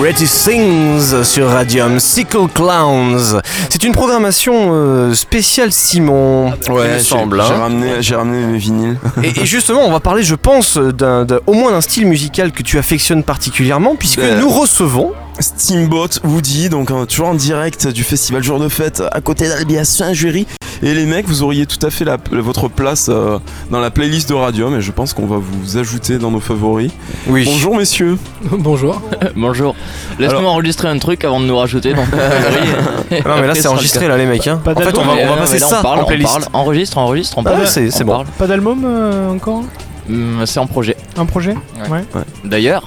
Pretty Things sur Radium, Sickle Clowns. C'est une programmation euh, spéciale Simon, Ouais, il semble. j'ai hein. ramené, j'ai ramené mes vinyles. Et, et justement, on va parler, je pense, d'un, d'un- au moins d'un style musical que tu affectionnes particulièrement, puisque Ben. nous recevons. Steamboat Woody, donc euh, toujours en direct du festival Jour de Fête à côté d'Albi à Saint-Jury. Et les mecs, vous auriez tout à fait la- votre place euh, dans la playlist de Radium et je pense qu'on va vous ajouter dans nos favoris. Oui. Bonjour messieurs. Bonjour. Bonjour. Laisse-moi Alors- enregistrer un truc avant de nous rajouter. Donc, Ah non, mais là, c'est enregistré, là, les mecs. Hein. En fait, on va, on va Mais, passer mais là, ça on parle, en on playlist. parle. Enregistre, enregistre, on Ah parle. c'est- c'est On bon. parle. Pas d'album euh, encore? Hum, C'est en projet. Un projet? Ouais. D'ailleurs,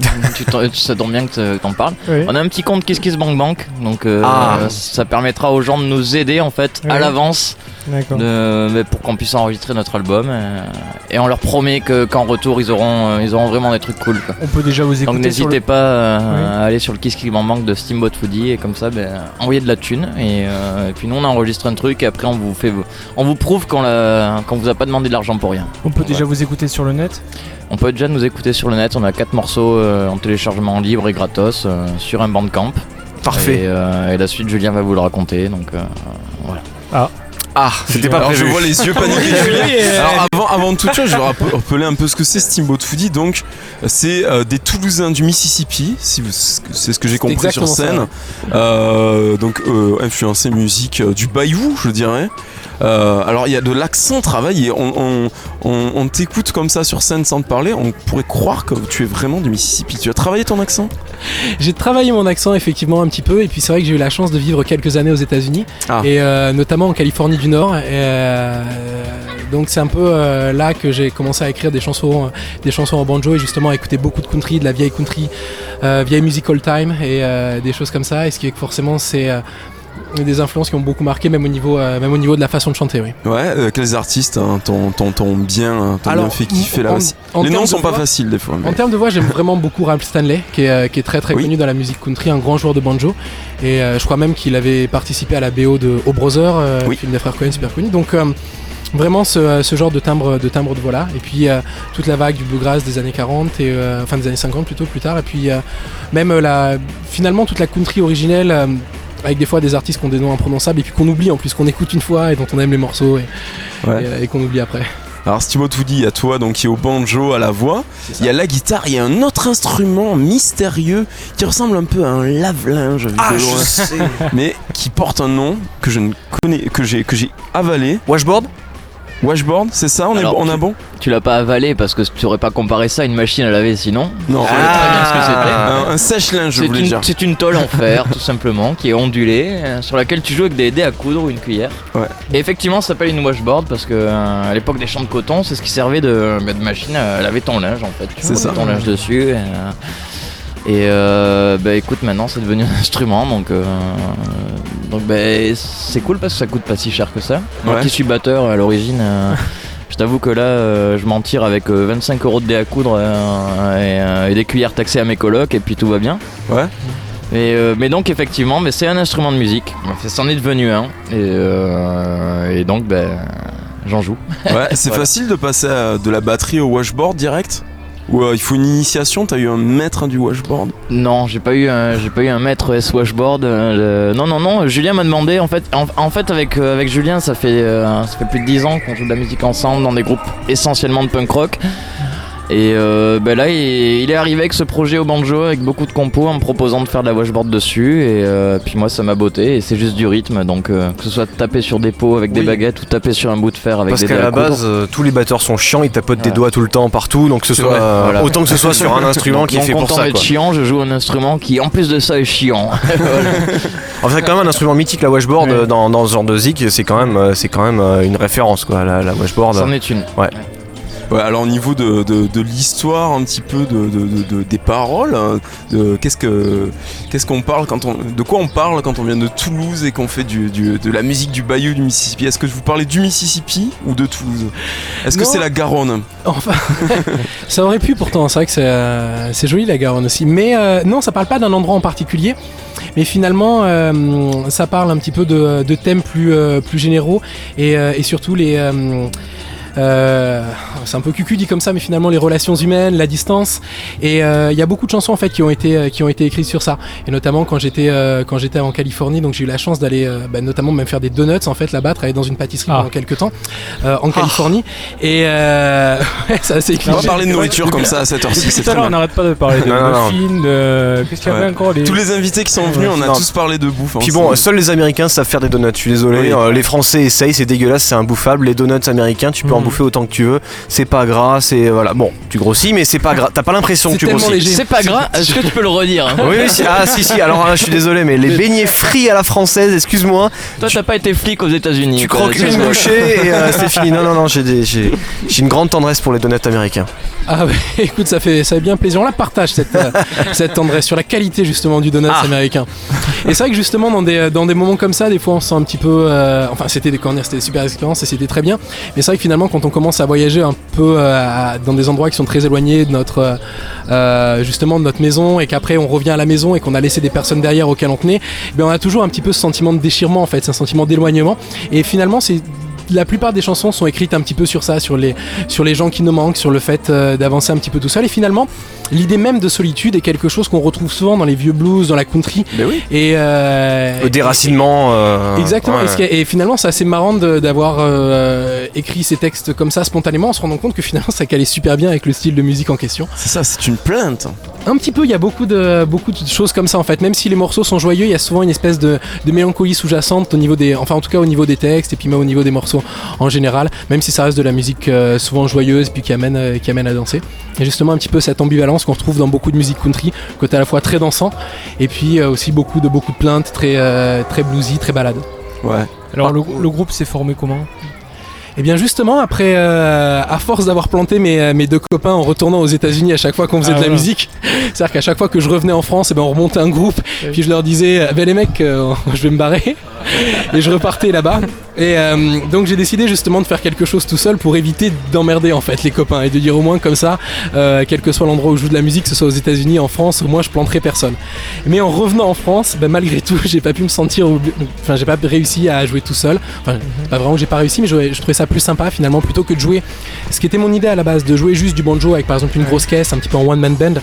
tu ça tombe bien que t'en parles. Oui. On a un petit compte Kiss Kiss Bank Bank, donc euh, Ah. ça permettra aux gens de nous aider en fait à l'avance de- pour qu'on puisse enregistrer notre album. euh, et on leur promet que qu'en retour ils auront, euh, ils auront vraiment des trucs cool. quoi. On peut déjà vous écouter. Donc n'hésitez le- pas euh, Oui. à aller sur le Kiss Kiss Bank Bank de Steamboat Foodie et comme ça ben, envoyer de la thune et, euh, et puis nous on enregistre un truc et après on vous fait on vous prouve qu'on l'a- qu'on vous a pas demandé de l'argent pour rien. On peut déjà vous écouter sur le net? On peut déjà nous écouter sur le net, on a quatre morceaux euh, en téléchargement libre et gratos euh, sur un bandcamp. Parfait. Et, euh, et la suite Julien va vous le raconter donc euh, voilà. Ah, c'était pas Alors je vois les yeux paniqués Alors avant, avant toute chose, je vais rapp- rappeler un peu ce que c'est Steamboat Foodie. Donc c'est euh, des Toulousains du Mississippi, si c'est ce que j'ai compris sur scène. Euh, donc euh, influencé musique du Bayou, je dirais. Alors il y a de l'accent travaillé. On, on, on- on t'écoute comme ça sur scène sans te parler, on pourrait croire que tu es vraiment du Mississippi. Tu as travaillé ton accent? J'ai travaillé mon accent effectivement un petit peu et puis c'est vrai que j'ai eu la chance de vivre quelques années aux États-Unis Ah. et euh, notamment en Californie du Nord. Et, euh, donc c'est un peu euh, là que j'ai commencé à écrire des chansons, des chansons en banjo et justement à écouter beaucoup de country, de la vieille country, vieille music all time et des choses comme ça. Et ce qui est que forcément c'est des influences qui ont beaucoup marqué même au niveau, euh, même au niveau de la façon de chanter. Oui. Ouais, euh, quels artistes hein, t'ont bien, hein, t'ont bien Alors, fait kiffer là aussi Les noms sont pas faciles des fois. mais- En termes de voix, j'aime vraiment beaucoup Ralph Stanley, qui est, euh, qui est très très Oui. connu dans la musique country, un grand joueur de banjo. Et euh, je crois même qu'il avait participé à la BO de O Brother, euh, Oui. film des frères Cohen super connu. Donc vraiment ce, ce genre de timbre de timbre de voix là. Et puis euh, toute la vague du bluegrass des années 40 et euh, enfin des années 50 plutôt plus tard. Et puis euh, même la finalement toute la country originelle. Avec des fois des artistes qui ont des noms imprononçables et puis qu'on oublie en plus qu'on écoute une fois et dont on aime les morceaux et, Ouais. et, euh, et qu'on oublie après. Alors Woody, il y a toi donc qui est au banjo, à la voix, il y a la guitare, il y a un autre instrument mystérieux qui ressemble un peu à un lave-linge vu Ah, de je loin, sais. mais qui porte un nom que je ne connais que j'ai que j'ai avalé. Washboard? Washboard, c'est ça On est Alors, on a bon Tu l'as pas avalé parce que tu aurais pas comparé ça à une machine à laver sinon. Non. Tu savais très bien ce que c'était. Un, un sèche-linge, je C'est voulais une, dire. c'est une tôle en fer, tout simplement, qui est ondulée, euh, sur laquelle tu joues avec des dés à coudre ou une cuillère. Ouais. Et effectivement, ça s'appelle une washboard parce que euh, à l'époque des champs de coton, c'est ce qui servait de, bah, de machine à laver ton linge en fait. Tu C'est ça. ton linge dessus. Et, euh, et, euh, bah écoute, maintenant c'est devenu un instrument donc. euh, donc bah, c'est cool parce que ça coûte pas si cher que ça. Moi Ouais. qui suis batteur à l'origine. euh, Je t'avoue que là, euh, je m'en tire avec euh, 25 euros de dés à coudre euh, et, euh, et des cuillères taxées à mes colocs et puis tout va bien. Ouais. Et, euh, mais donc effectivement, mais c'est un instrument de musique. C'en est devenu un. Et, euh, et donc, ben, j'en joue. Ouais, c'est Voilà. facile de passer à- de la batterie au washboard direct? Ou euh, il faut une initiation T'as eu un maître du washboard Non, j'ai pas eu, un- j'ai pas eu un maître S washboard. euh, Non, non, non. Julien m'a demandé. En fait, en, en fait, avec euh, avec Julien, ça fait euh, ça fait plus de 10 ans qu'on joue de la musique ensemble dans des groupes essentiellement de punk rock. Et euh, ben là, il, il est arrivé avec ce projet au banjo avec beaucoup de compos en me proposant de faire de la washboard dessus. Et euh, puis moi, ça m'a botté. Et c'est juste du rythme. Donc, euh, que ce soit taper sur des pots avec des baguettes ou taper sur un bout de fer avec Parce des qu'à dés à la base, euh, tous les batteurs sont chiants, ils tapotent des doigts tout le temps partout, donc que ce C'est soit vrai, voilà. autant que ce soit sur un instrument Donc, qui est fait pour ça. Quoi. chiant, je joue un instrument qui, en plus de ça, est chiant. En fait, quand même un instrument mythique, la washboard dans, dans ce genre de zik, c'est quand même, c'est quand même une référence quoi, la, la washboard. C'en est une. Ouais, alors au niveau de, de, de l'histoire, un petit peu de, de- de- de- des paroles, hein, de qu'est-ce que qu'est-ce qu'on parle quand on, de quoi on parle quand on vient de Toulouse et qu'on fait du, du- de la musique du Bayou du Mississippi? Est-ce que vous parlez du Mississippi ou de Toulouse? Est-ce que c'est la Garonne? Enfin, ça aurait pu pourtant, c'est vrai que c'est, euh, c'est joli la Garonne aussi. Mais euh, non, ça parle pas d'un endroit en particulier. Mais finalement, euh, ça parle un petit peu de, de thèmes plus, euh, plus généraux et, euh, et surtout les. C'est un peu cucu dit comme ça, mais finalement les relations humaines, la distance. Et euh, il y a beaucoup de chansons en fait qui ont été euh, qui ont été écrites sur ça. Et notamment quand j'étais euh, quand j'étais en Californie, donc j'ai eu la chance d'aller euh, bah, notamment même faire des donuts en fait là-bas, travailler dans une pâtisserie Ah. pendant quelques temps euh, en Californie. Et euh, ouais, c'est assez On va parler de nourriture comme ça à cette heure-ci, c'est Tout à très l'heure, on n'arrête pas de parler de muffins, de. Qu'est-ce qu'il y avait Ouais. encore les... Tous les invités qui sont venus, on a Non. tous parlé de bouffe. hein, Puis c'est- bon, seuls les Américains savent faire des donuts. Je suis désolé. Oui. Euh, les Français essayent, c'est dégueulasse, c'est imbouffable. Les donuts américains, tu peux en Mhm. bouffer autant que tu veux. C'est pas gras, c'est voilà. Bon, tu grossis, mais c'est pas gras. T'as pas l'impression que tu grossis. C'est pas grave, est-ce que tu peux le redire hein Oui, oui, si- ah si si. Alors là, je suis désolé, mais les beignets frits à la française, excuse-moi. Toi, t'as pas été flic aux États-Unis. Tu croques une bouchée et euh, c'est fini. Non non non, j'ai une grande tendresse pour les donuts américains. Ah bah, écoute, ça fait, ça fait bien plaisir. On la partage cette, euh, cette tendresse sur la qualité justement du donut Ah. américain. Et c'est vrai que justement dans des, dans des moments comme ça, des fois on se sent un petit peu... euh, enfin c'était des corners, c'était des super expériences et c'était très bien. Mais c'est vrai que finalement quand on commence à voyager un peu euh, dans des endroits qui sont très éloignés de notre... euh, euh, justement de notre maison et qu'après on revient à la maison et qu'on a laissé des personnes derrière auxquelles on tenait, eh bien on a toujours un petit peu ce sentiment de déchirement en fait, c'est un sentiment d'éloignement. Et finalement c'est... La plupart des chansons sont écrites un petit peu sur ça, sur les, sur les gens qui nous manquent, sur le fait euh, d'avancer un petit peu tout seul. Et finalement, l'idée même de solitude est quelque chose qu'on retrouve souvent dans les vieux blues, dans la country. Mais oui. Et, euh, Le déracinement. euh, Exactement. ouais. Et, et finalement, c'est assez marrant d'avoir euh, écrit ces textes comme ça spontanément, en se rendant compte que finalement, ça calait super bien avec le style de musique en question. C'est ça, c'est une plainte. Un petit peu, il y a beaucoup de, beaucoup de choses comme ça en fait. Même si les morceaux sont joyeux, il y a souvent une espèce de, de mélancolie sous-jacente au niveau des, enfin en tout cas au niveau des textes et puis même au niveau des morceaux en général. Même si ça reste de la musique euh, souvent joyeuse puis qui amène, euh, qui amène à danser. Il y a justement un petit peu cette ambivalence qu'on retrouve dans beaucoup de musique country, côté à la fois très dansant et puis euh, aussi beaucoup de beaucoup de plaintes, très, euh, très bluesy, très balade. Ouais. Alors, le, le groupe s'est formé comment? Et bien justement, après, euh, à force d'avoir planté mes, mes deux copains en retournant aux États-Unis à chaque fois qu'on faisait Ah, de la voilà. musique, c'est-à-dire qu'à chaque fois que je revenais en France, et ben on remontait un groupe, Oui. puis je leur disais, ben les mecs, euh, je vais me barrer, et je repartais là-bas. Et euh, donc j'ai décidé justement de faire quelque chose tout seul pour éviter d'emmerder en fait les copains et de dire au moins comme ça, euh, quel que soit l'endroit où je joue de la musique, que ce soit aux États-Unis, en France, au moins je planterai personne. Mais en revenant en France, ben, malgré tout, j'ai pas pu me sentir, enfin j'ai pas réussi à jouer tout seul. Enfin, pas vraiment que j'ai pas réussi, mais je, je trouvais ça plus sympa finalement plutôt que de jouer. Ce qui était mon idée à la base, de jouer juste du banjo avec par exemple une grosse caisse, un petit peu en one man band.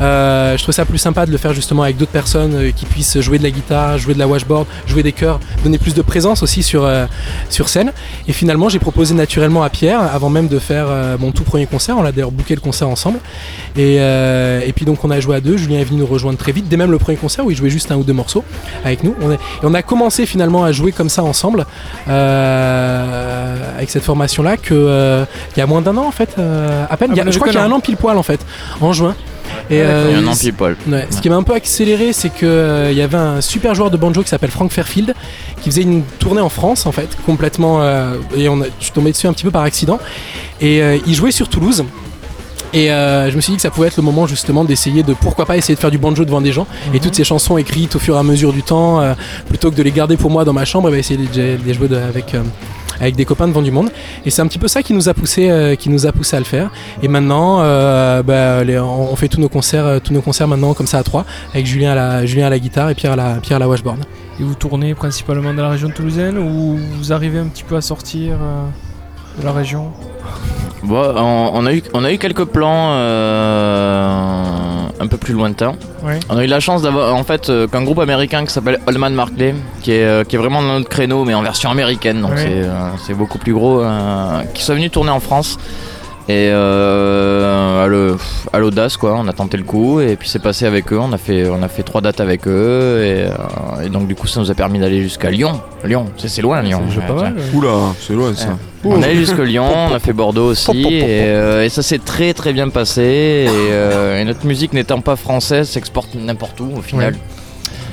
Euh, je trouvais ça plus sympa de le faire justement avec d'autres personnes qui puissent jouer de la guitare, jouer de la washboard, jouer des chœurs, donner plus de présence aussi sur, euh, sur scène. Et finalement, j'ai proposé naturellement à Pierre, avant même de faire euh, mon tout premier concert, on a d'ailleurs booké le concert ensemble. Et, euh, et puis donc on a joué à deux, Julien est venu nous rejoindre très vite, dès même le premier concert où il jouait juste un ou deux morceaux avec nous. On et on a commencé finalement à jouer comme ça ensemble, avec cette formation-là, euh, il y a moins d'un an en fait, à peine. Ah, Il y a- vous je crois qu'il y a un an pile poil en fait, en juin. Et, euh. Ouais, Ce qui m'a un peu accéléré, c'est que euh, il y avait un super joueur de banjo qui s'appelle Frank Fairfield, qui faisait une tournée en France en fait, complètement. euh, et on a, je suis tombé dessus un petit peu par accident. Et euh, il jouait sur Toulouse. Et euh, je me suis dit que ça pouvait être le moment justement d'essayer de pourquoi pas essayer de faire du banjo devant des gens. Et toutes ces chansons écrites au fur et à mesure du temps, euh, plutôt que de les garder pour moi dans ma chambre, et ben, essayer de les, de les jouer de- avec. euh, avec des copains devant du monde. Et c'est un petit peu ça qui nous a poussé euh, qui nous a poussé à le faire. Et maintenant euh, bah, les- on fait tous nos concerts euh, tous nos concerts maintenant comme ça à trois avec Julien à la guitare et Pierre à la Pierre à la washboard. Et vous tournez principalement dans la région toulousaine ou vous arrivez un petit peu à sortir de la région? Bon, on, a eu, on a eu quelques plans euh, un peu plus lointains. On a eu la chance d'avoir en fait euh, qu'un groupe américain qui s'appelle Allman Markley, qui est, euh, qui est vraiment dans notre créneau, mais en version américaine, donc c'est, beaucoup plus gros, euh, qui sont venus tourner en France. Et euh, à, l'audace quoi, on a tenté le coup et puis c'est passé avec eux, on a fait, on a fait trois dates avec eux et, euh, et donc du coup ça nous a permis d'aller jusqu'à Lyon. Lyon, c'est, loin Lyon. C'est pas mal. Oula, c'est loin ça. on est allé jusqu'à Lyon, on a fait Bordeaux aussi, et, euh, et ça s'est très très bien passé. Et, euh, et notre musique n'étant pas française, s'exporte n'importe où au final.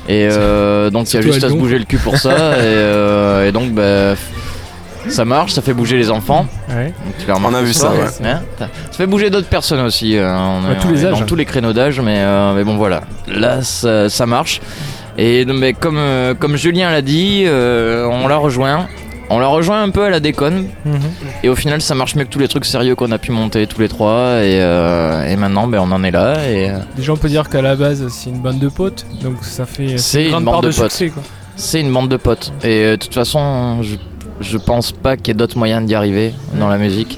Et euh, donc il y a juste à à se bouger le cul pour ça. et, euh, et donc bah, ça marche, ça fait bouger les enfants. Ouais. Donc, tu l'as remarqué On a vu ça, ouais. hein. ça fait bouger d'autres personnes aussi. euh, on Ouais, est- tous on les âges. Dans tous les créneaux d'âge, mais, euh, mais bon voilà. Là ça, ça marche. Et mais comme, euh, comme Julien l'a dit, euh, on l'a rejoint. On l'a rejoint un peu à la déconne. Mhm. Et au final, ça marche mieux que tous les trucs sérieux qu'on a pu monter tous les trois. Et, euh, et maintenant, ben, on en est là. Et euh, Déjà on peut dire qu'à la base c'est une bande de potes, donc ça fait C'est une grande une part bande de, de potes. succès c'est une bande de potes. Et euh, de toute façon, je, je pense pas qu'il y ait d'autres moyens d'y arriver dans la musique.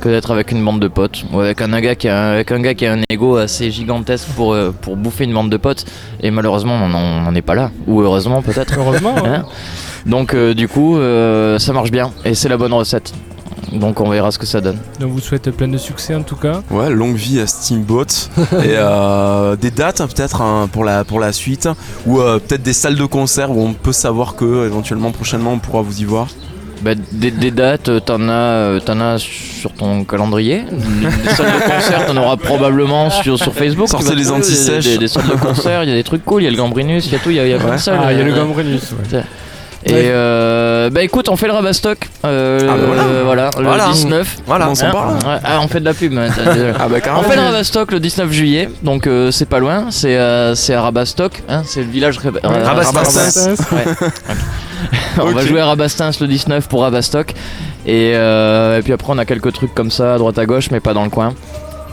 que d'être avec une bande de potes ou avec un gars qui a, avec un gars qui a un ego assez gigantesque pour, euh, pour bouffer une bande de potes. Et malheureusement, on n'en est pas là. Ou heureusement, peut-être. Heureusement. hein. Hein Donc, euh, du coup, euh, ça marche bien et c'est la bonne recette. Donc, on verra ce que ça donne. Donc, vous souhaite plein de succès en tout cas. Ouais, longue vie à Steamboat. et euh, des dates hein, peut-être hein, pour, la, pour la suite. Ou euh, peut-être des salles de concert où on peut savoir que éventuellement prochainement on pourra vous y voir. Bah, des, des dates, euh, t'en as, euh, t'en as sur ton calendrier. Des salles de concert, t'en auras probablement sur, sur Facebook. Sortez les anti-sèches. Des, des- des salles de concert, il y a des trucs cool, il y a le Gambrinus, il y a tout, il y a, il y a plein de salles. Ah, il y a le Gambrinus. ouais. Et euh, bah écoute, on fait le rabastock. Euh, Ah, bah voilà. euh, voilà, le Voilà. 19. Voilà. On s'en Hein ah, on fait de la pub. hein, Ah bah on fait le Rabastock le 19 juillet, donc euh, c'est pas loin, c'est euh, c'est à Rabastock, hein, c'est le village euh. Ouais. on va jouer à Rabastens le 19 pour Rabastock. Et, euh, et puis après on a quelques trucs comme ça à droite à gauche mais pas dans le coin.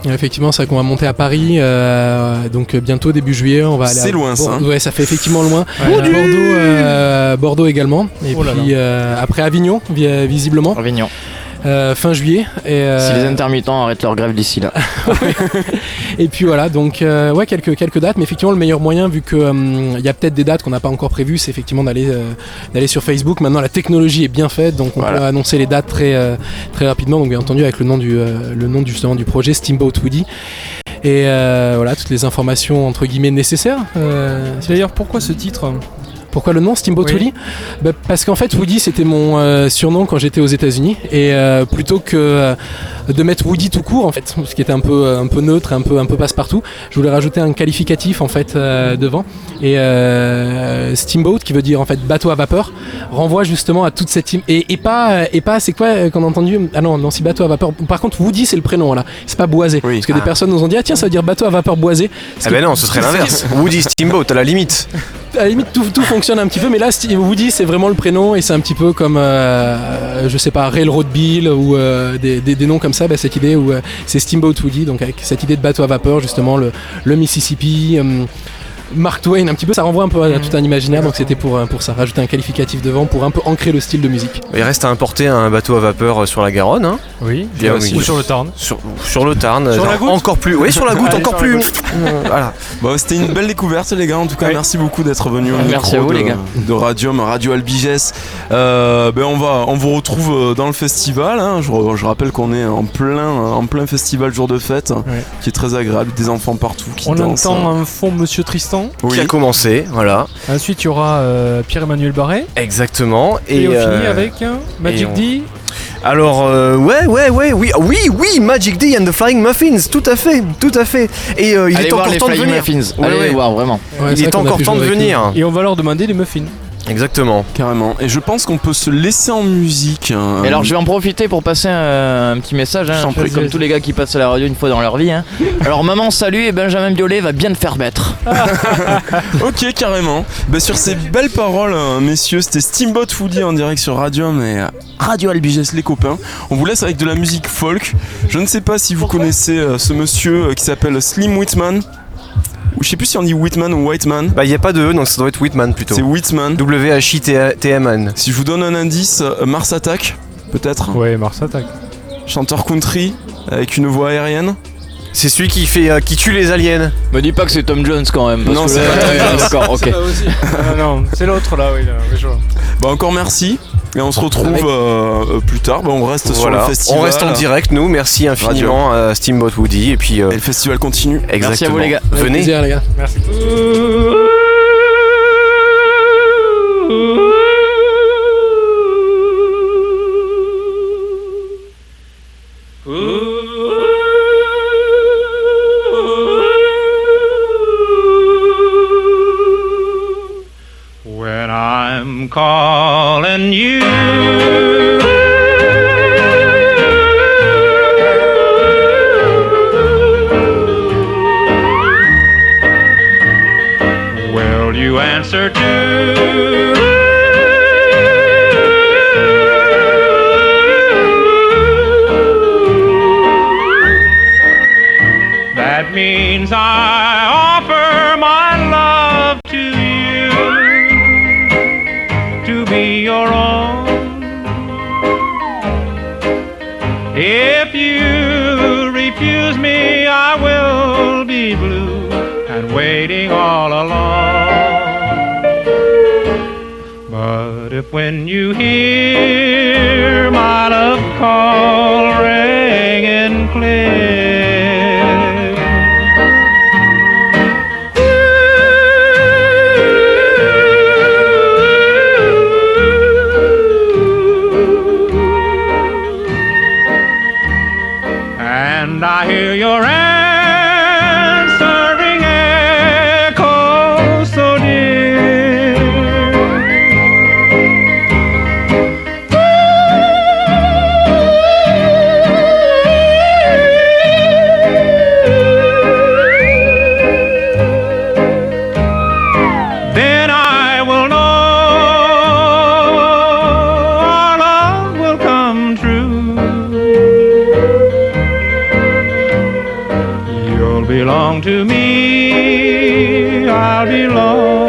Effectivement, c'est vrai qu'on va monter à Paris, euh, donc euh, bientôt début juillet, on va aller. C'est loin, ça, hein. Ouais, ça fait effectivement loin. Ouais. Bordeaux, euh, Bordeaux également. Et Oh là puis euh, après Avignon, vi- visiblement, Avignon. Euh, fin juillet. Et, euh, Si les intermittents arrêtent leur grève d'ici là. Et puis voilà, donc euh, ouais, quelques, quelques dates, mais effectivement, le meilleur moyen, vu qu'il il y a peut-être des dates qu'on n'a pas encore prévues, c'est effectivement d'aller euh, d'aller sur Facebook. Maintenant, la technologie est bien faite, donc on Voilà. peut annoncer les dates très, euh, très rapidement. Donc, bien entendu, avec le nom du, euh, le nom du, justement, du projet Steamboat Woody. Et euh, voilà, toutes les informations entre guillemets nécessaires. Euh, D'ailleurs, pourquoi ce titre? Pourquoi le nom Steamboat Oui. Woody Bah, Parce qu'en fait Woody c'était mon euh, surnom quand j'étais aux États-Unis et euh, plutôt que euh, de mettre Woody tout court en fait, ce qui était un peu un peu neutre, un peu un peu passe-partout, je voulais rajouter un qualificatif en fait euh, devant et euh, Steamboat qui veut dire en fait bateau à vapeur renvoie justement à toute cette im- et, et pas et pas c'est quoi qu'on a entendu? Ah non non si bateau à vapeur par contre Woody c'est le prénom là c'est pas boisé Oui. parce que des Ah. personnes nous ont dit ah tiens ça veut dire bateau à vapeur boisé Ah ben non, ce serait l'inverse. Woody Steamboat à la limite. à la limite tout, tout fonctionne un petit peu mais là Woody c'est vraiment le prénom et c'est un petit peu comme euh, je sais pas Railroad Bill ou euh, des, des- noms comme ça bah, cette idée où euh, c'est Steamboat Woody donc avec cette idée de bateau à vapeur justement le, le Mississippi Mark Twain un petit peu ça renvoie un peu à tout un imaginaire donc c'était pour, euh, pour ça rajouter un qualificatif devant pour un peu ancrer le style de musique Il reste à importer un bateau à vapeur sur la Garonne, hein, Oui. Bien, oui. Ou sur le Tarn. sur, sur le Tarn. Sur la goutte Encore plus. Oui, sur la goutte, Allez, encore plus. Euh, voilà. Bah, c'était une belle découverte les gars en tout cas merci beaucoup d'être venu au Merci micro à vous, de, les gars. de Radium Radio Albiges Euh, ben on va on vous retrouve euh, dans le festival hein. je, rappelle qu'on est en plein en plein festival jour de fête qui est très agréable des enfants partout qui On dansent entend en fond Monsieur Tristan. Oui. Qui a commencé, voilà. Ensuite, il y aura euh, Pierre-Emmanuel Barret. Exactement. Et, on euh, finit avec euh, Magic on- D. Alors, euh, ouais, ouais, ouais, oui, oui, oui, Magic D and the Flying Muffins, tout à fait, tout à fait. Et euh, il Allez est encore temps de Flying venir. Muffins. Ouais, Allez ouais. voir vraiment. Ouais, Il est a encore temps de venir. Et on va leur demander des muffins. Exactement. carrément et je pense qu'on peut se laisser en musique hein. Et alors je vais en profiter pour passer un, un petit message, hein, prie, comme tous les gars qui passent à la radio une fois dans leur vie. hein. Alors maman salut et Benjamin Biolay va bien te faire mettre. Ok, carrément. Bah, sur ces belles paroles, euh, messieurs, c'était Steamboat Woody en direct sur Radium et euh, Radio Albiges, les copains. On vous laisse avec de la musique folk. Je ne sais pas si vous connaissez euh, ce monsieur euh, qui s'appelle Slim Whitman. Je sais plus si on dit Whitman ou Whiteman. Bah, il n'y a pas de E, donc ça doit être Whitman plutôt. C'est Whitman. W-H-I-T-M-N. Si je vous donne un indice, euh, Mars Attack, peut-être. Ouais, Mars attaque. Chanteur country avec une voix aérienne. C'est celui qui fait, euh, qui tue les aliens. Me dis pas que c'est Tom Jones quand même. parce Non, c'est pas Tom Jones. D'accord, ok. ah non, c'est l'autre là, oui. Là, oui, je vois. Bah encore merci. Et on se retrouve euh, euh, plus tard. Bah, on reste sur le festival. On reste en direct, nous. Merci infiniment à Steamboat Woody. Et puis, euh, Et le festival continue. exactement. Merci à vous, les gars. Venez. plaisir, les gars. Merci. That means I offer my love to you to be your own. If you refuse me, I will be blue and waiting all alone. If when you hear my love call ringing clear. I belong.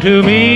to me.